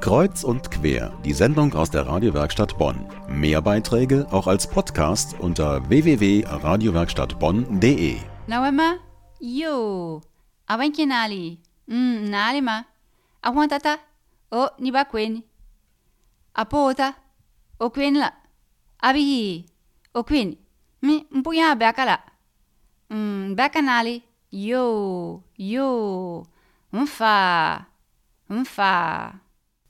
Kreuz und quer, die Sendung aus der Radiowerkstatt Bonn. Mehr Beiträge auch als Podcast unter www.radiowerkstattbonn.de. Nawema? Yo. Awanki nali. Mm, nali ma. Awantata. O ni ba kweni. Apota. O kweni la. Abihi. O kweni. Mi mpuya bakala. Mm, bakanali. Yo. Yo. Mfa. Mfa.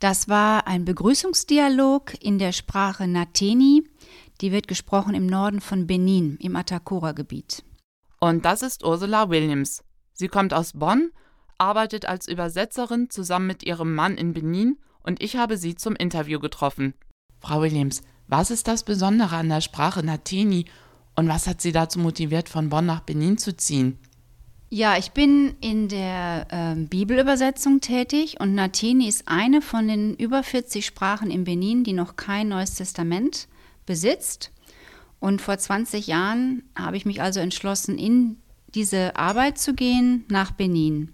Das war ein Begrüßungsdialog in der Sprache Nateni. Die wird gesprochen im Norden von Benin, im Atakora-Gebiet. Und das ist Ursula Williams. Sie kommt aus Bonn, arbeitet als Übersetzerin zusammen mit ihrem Mann in Benin und ich habe sie zum Interview getroffen. Frau Williams, was ist das Besondere an der Sprache Nateni und was hat Sie dazu motiviert, von Bonn nach Benin zu ziehen? Ja, ich bin in der äh, Bibelübersetzung tätig und Nateni ist eine von den über 40 Sprachen in Benin, die noch kein Neues Testament besitzt. Und vor 20 Jahren habe ich mich also entschlossen, in diese Arbeit zu gehen nach Benin.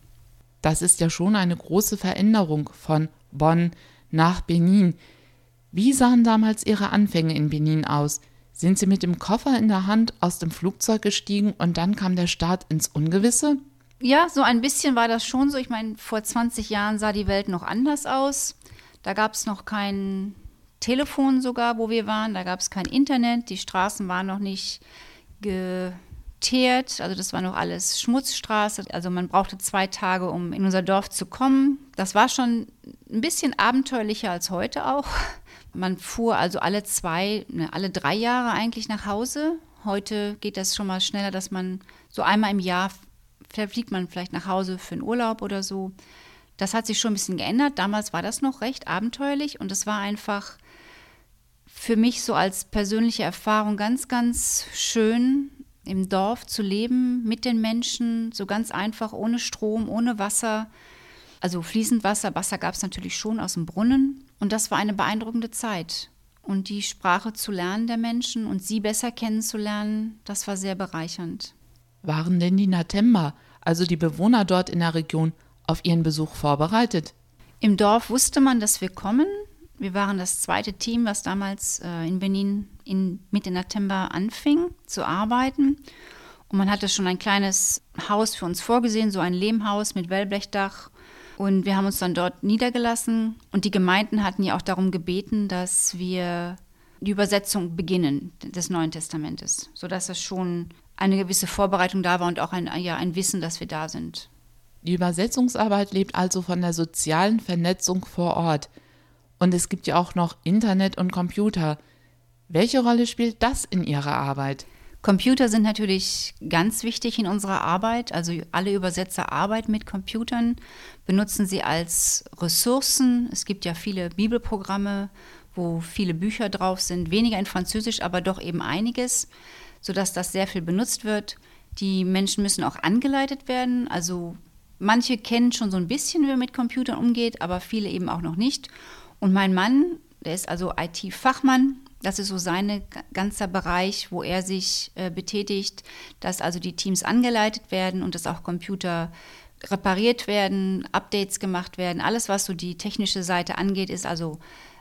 Das ist ja schon eine große Veränderung von Bonn nach Benin. Wie sahen damals Ihre Anfänge in Benin aus? Sind Sie mit dem Koffer in der Hand aus dem Flugzeug gestiegen und dann kam der Start ins Ungewisse? Ja, so ein bisschen war das schon so. Ich meine, vor 20 Jahren sah die Welt noch anders aus. Da gab es noch kein Telefon sogar, wo wir waren. Da gab es kein Internet. Die Straßen waren noch nicht geteert. Also das war noch alles Schmutzstraße. Also man brauchte zwei Tage, um in unser Dorf zu kommen. Das war schon ein bisschen abenteuerlicher als heute auch. Man fuhr also alle zwei, ne, alle drei Jahre eigentlich nach Hause. Heute geht das schon mal schneller, dass man so einmal im Jahr fliegt man vielleicht nach Hause für einen Urlaub oder so. Das hat sich schon ein bisschen geändert. Damals war das noch recht abenteuerlich und es war einfach für mich so als persönliche Erfahrung ganz, ganz schön, im Dorf zu leben, mit den Menschen, so ganz einfach, ohne Strom, ohne Wasser. Also fließend Wasser, Wasser gab es natürlich schon aus dem Brunnen. Und das war eine beeindruckende Zeit. Und die Sprache zu lernen der Menschen und sie besser kennenzulernen, das war sehr bereichernd. Waren denn die Natemba, also die Bewohner dort in der Region, auf ihren Besuch vorbereitet? Im Dorf wusste man, dass wir kommen. Wir waren das zweite Team, was damals äh, in Benin in, mit den Natemba anfing zu arbeiten. Und man hatte schon ein kleines Haus für uns vorgesehen, so ein Lehmhaus mit Wellblechdach und wir haben uns dann dort niedergelassen. Und die Gemeinden hatten ja auch darum gebeten, dass wir die Übersetzung beginnen des Neuen Testamentes, sodass es schon eine gewisse Vorbereitung da war und auch ein, ja, ein Wissen, dass wir da sind. Die Übersetzungsarbeit lebt also von der sozialen Vernetzung vor Ort. Und es gibt ja auch noch Internet und Computer. Welche Rolle spielt das in Ihrer Arbeit? Computer sind natürlich ganz wichtig in unserer Arbeit. Also alle Übersetzer arbeiten mit Computern, benutzen sie als Ressourcen. Es gibt ja viele Bibelprogramme, wo viele Bücher drauf sind, weniger in Französisch, aber doch eben einiges, sodass das sehr viel benutzt wird. Die Menschen müssen auch angeleitet werden. Also manche kennen schon so ein bisschen, wie man mit Computern umgeht, aber viele eben auch noch nicht. Und mein Mann, der ist also IT-Fachmann, das ist so sein ganzer Bereich, wo er sich äh, betätigt, dass also die Teams angeleitet werden und dass auch Computer repariert werden, Updates gemacht werden. Alles, was so die technische Seite angeht, ist also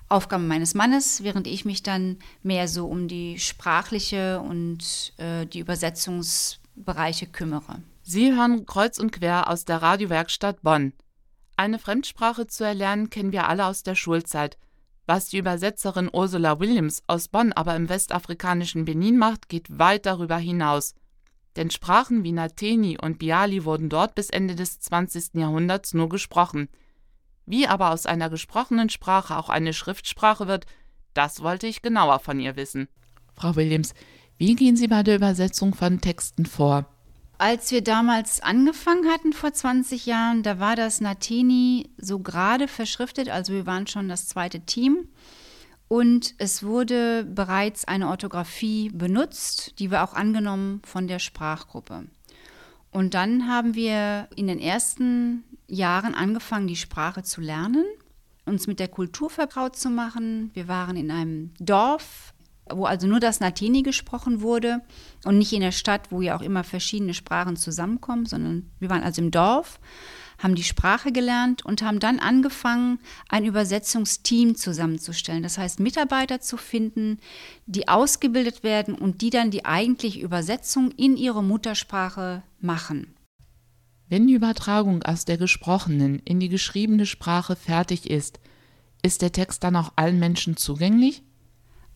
Aufgabe meines Mannes, während ich mich dann mehr so um die sprachliche und äh, die Übersetzungsbereiche kümmere. Sie hören kreuz und quer aus der Radiowerkstatt Bonn. Eine Fremdsprache zu erlernen kennen wir alle aus der Schulzeit – was die Übersetzerin Ursula Williams aus Bonn aber im westafrikanischen Benin macht, geht weit darüber hinaus. Denn Sprachen wie Nateni und Biali wurden dort bis Ende des 20. Jahrhunderts nur gesprochen. Wie aber aus einer gesprochenen Sprache auch eine Schriftsprache wird, das wollte ich genauer von ihr wissen. Frau Williams, wie gehen Sie bei der Übersetzung von Texten vor? Als wir damals angefangen hatten vor 20 Jahren, da war das Natini so gerade verschriftet, also wir waren schon das zweite Team. Und es wurde bereits eine Orthographie benutzt, die wir auch angenommen von der Sprachgruppe. Und dann haben wir in den ersten Jahren angefangen, die Sprache zu lernen, uns mit der Kultur vertraut zu machen. Wir waren in einem Dorf wo also nur das Natini gesprochen wurde und nicht in der Stadt, wo ja auch immer verschiedene Sprachen zusammenkommen, sondern wir waren also im Dorf, haben die Sprache gelernt und haben dann angefangen, ein Übersetzungsteam zusammenzustellen. Das heißt, Mitarbeiter zu finden, die ausgebildet werden und die dann die eigentliche Übersetzung in ihre Muttersprache machen. Wenn die Übertragung aus der gesprochenen in die geschriebene Sprache fertig ist, ist der Text dann auch allen Menschen zugänglich?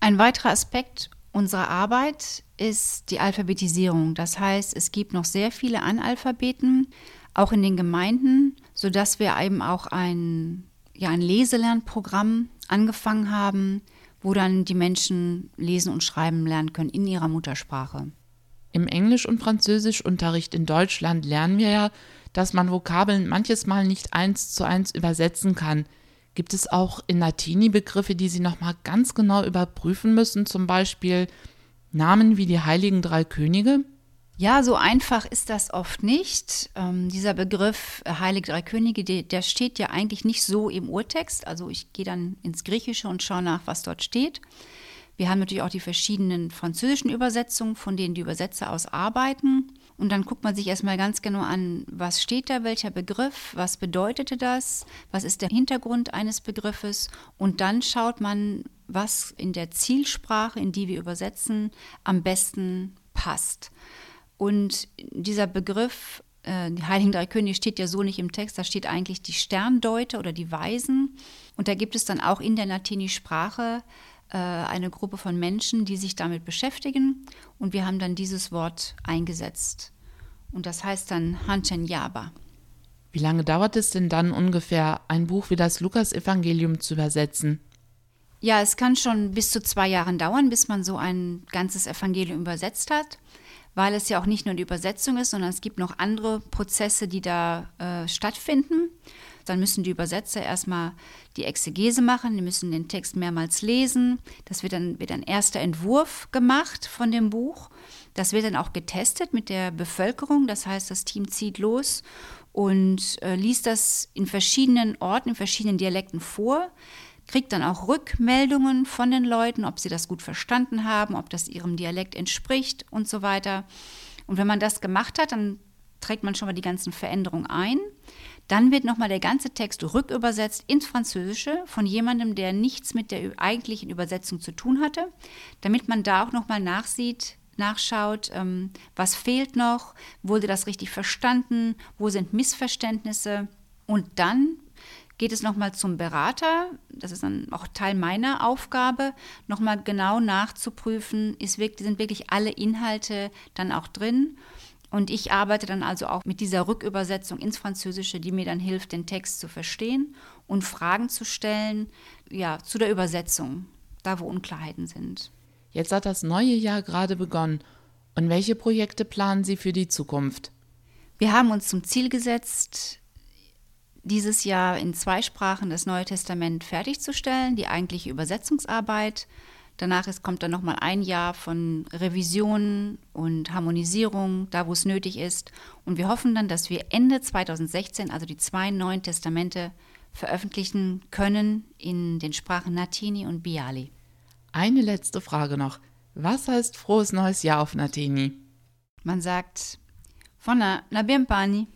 Ein weiterer Aspekt unserer Arbeit ist die Alphabetisierung. Das heißt, es gibt noch sehr viele Analphabeten, auch in den Gemeinden, sodass wir eben auch ein, ja, ein Leselernprogramm angefangen haben, wo dann die Menschen lesen und schreiben lernen können in ihrer Muttersprache. Im Englisch- und Französischunterricht in Deutschland lernen wir ja, dass man Vokabeln manches Mal nicht eins zu eins übersetzen kann. Gibt es auch in Latini Begriffe, die Sie nochmal ganz genau überprüfen müssen, zum Beispiel Namen wie die Heiligen Drei Könige? Ja, so einfach ist das oft nicht. Ähm, dieser Begriff äh, Heilige Drei Könige, der, der steht ja eigentlich nicht so im Urtext. Also ich gehe dann ins Griechische und schaue nach, was dort steht. Wir haben natürlich auch die verschiedenen französischen Übersetzungen, von denen die Übersetzer aus arbeiten. Und dann guckt man sich erstmal ganz genau an, was steht da, welcher Begriff, was bedeutete das, was ist der Hintergrund eines Begriffes. Und dann schaut man, was in der Zielsprache, in die wir übersetzen, am besten passt. Und dieser Begriff, äh, die Heiligen Drei Könige, steht ja so nicht im Text, da steht eigentlich die Sterndeuter oder die Weisen. Und da gibt es dann auch in der Latini-Sprache äh, eine Gruppe von Menschen, die sich damit beschäftigen. Und wir haben dann dieses Wort eingesetzt. Und das heißt dann Hanchen Yaba. Wie lange dauert es denn dann ungefähr, ein Buch wie das Lukas-Evangelium zu übersetzen? Ja, es kann schon bis zu zwei Jahren dauern, bis man so ein ganzes Evangelium übersetzt hat, weil es ja auch nicht nur die Übersetzung ist, sondern es gibt noch andere Prozesse, die da äh, stattfinden. Dann müssen die Übersetzer erstmal die Exegese machen, die müssen den Text mehrmals lesen. Das wird dann, wird ein erster Entwurf gemacht von dem Buch. Das wird dann auch getestet mit der Bevölkerung. Das heißt, das Team zieht los und äh, liest das in verschiedenen Orten, in verschiedenen Dialekten vor kriegt dann auch Rückmeldungen von den Leuten, ob sie das gut verstanden haben, ob das ihrem Dialekt entspricht und so weiter. Und wenn man das gemacht hat, dann trägt man schon mal die ganzen Veränderungen ein. Dann wird nochmal der ganze Text rückübersetzt ins Französische von jemandem, der nichts mit der eigentlichen Übersetzung zu tun hatte, damit man da auch nochmal nachsieht, nachschaut, ähm, was fehlt noch, wurde das richtig verstanden, wo sind Missverständnisse. Und dann geht es nochmal zum Berater, das ist dann auch Teil meiner Aufgabe, nochmal genau nachzuprüfen, ist wirklich, sind wirklich alle Inhalte dann auch drin und ich arbeite dann also auch mit dieser Rückübersetzung ins Französische, die mir dann hilft, den Text zu verstehen und Fragen zu stellen, ja, zu der Übersetzung, da wo Unklarheiten sind. Jetzt hat das neue Jahr gerade begonnen. Und welche Projekte planen Sie für die Zukunft? Wir haben uns zum Ziel gesetzt, dieses Jahr in zwei Sprachen das Neue Testament fertigzustellen, die eigentliche Übersetzungsarbeit. Danach ist, kommt dann nochmal ein Jahr von Revision und Harmonisierung, da wo es nötig ist. Und wir hoffen dann, dass wir Ende 2016, also die zwei neuen Testamente, veröffentlichen können in den Sprachen Natini und Biali. Eine letzte Frage noch. Was heißt frohes neues Jahr auf Natini? Man sagt, Fona, na bien pani.